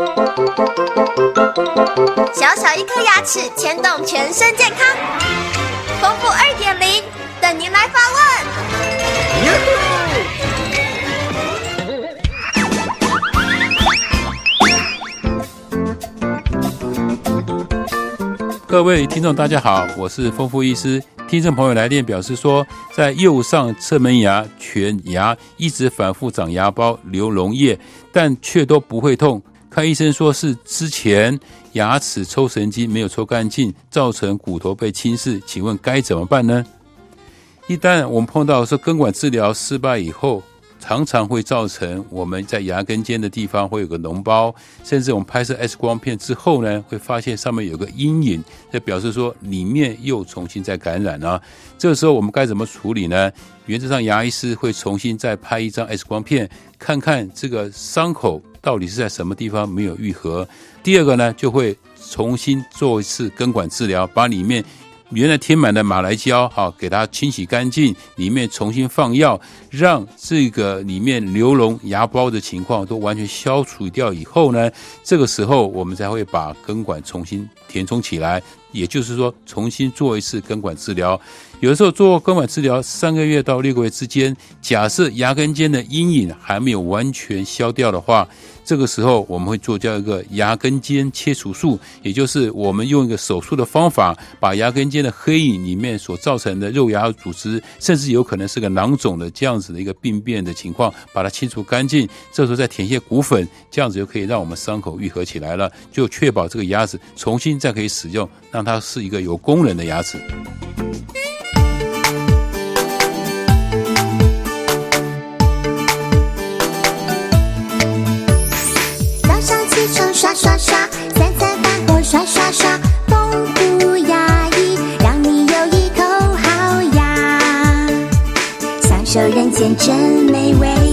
小小一颗牙齿牵动全身健康，丰富二点零等您来发问。各位听众，大家好，我是丰富医师。听众朋友来电表示说，在右上侧门牙全牙一直反复长牙包、流脓液，但却都不会痛。看医生说是之前牙齿抽神经没有抽干净，造成骨头被侵蚀，请问该怎么办呢？一旦我们碰到说根管治疗失败以后，常常会造成我们在牙根尖的地方会有个脓包，甚至我们拍摄 X 光片之后呢，会发现上面有个阴影，这表示说里面又重新再感染了。这个时候我们该怎么处理呢？原则上，牙医师会重新再拍一张 X 光片，看看这个伤口。到底是在什么地方没有愈合？第二个呢，就会重新做一次根管治疗，把里面原来填满的马来胶，哈给它清洗干净，里面重新放药，让这个里面流脓牙包的情况都完全消除掉以后呢，这个时候我们才会把根管重新填充起来，也就是说重新做一次根管治疗。有的时候做根管治疗三个月到六个月之间，假设牙根尖的阴影还没有完全消掉的话，这个时候我们会做叫一个牙根尖切除术，也就是我们用一个手术的方法，把牙根尖的黑影里面所造成的肉芽组织，甚至有可能是个囊肿的这样子的一个病变的情况，把它清除干净。这时候再填些骨粉，这样子就可以让我们伤口愈合起来了，就确保这个牙齿重新再可以使用，那让它是一个有功能的牙齿。早上起床刷刷刷，三餐饭后刷刷刷，丰富牙医，让你有一口好牙，享受人间真美味。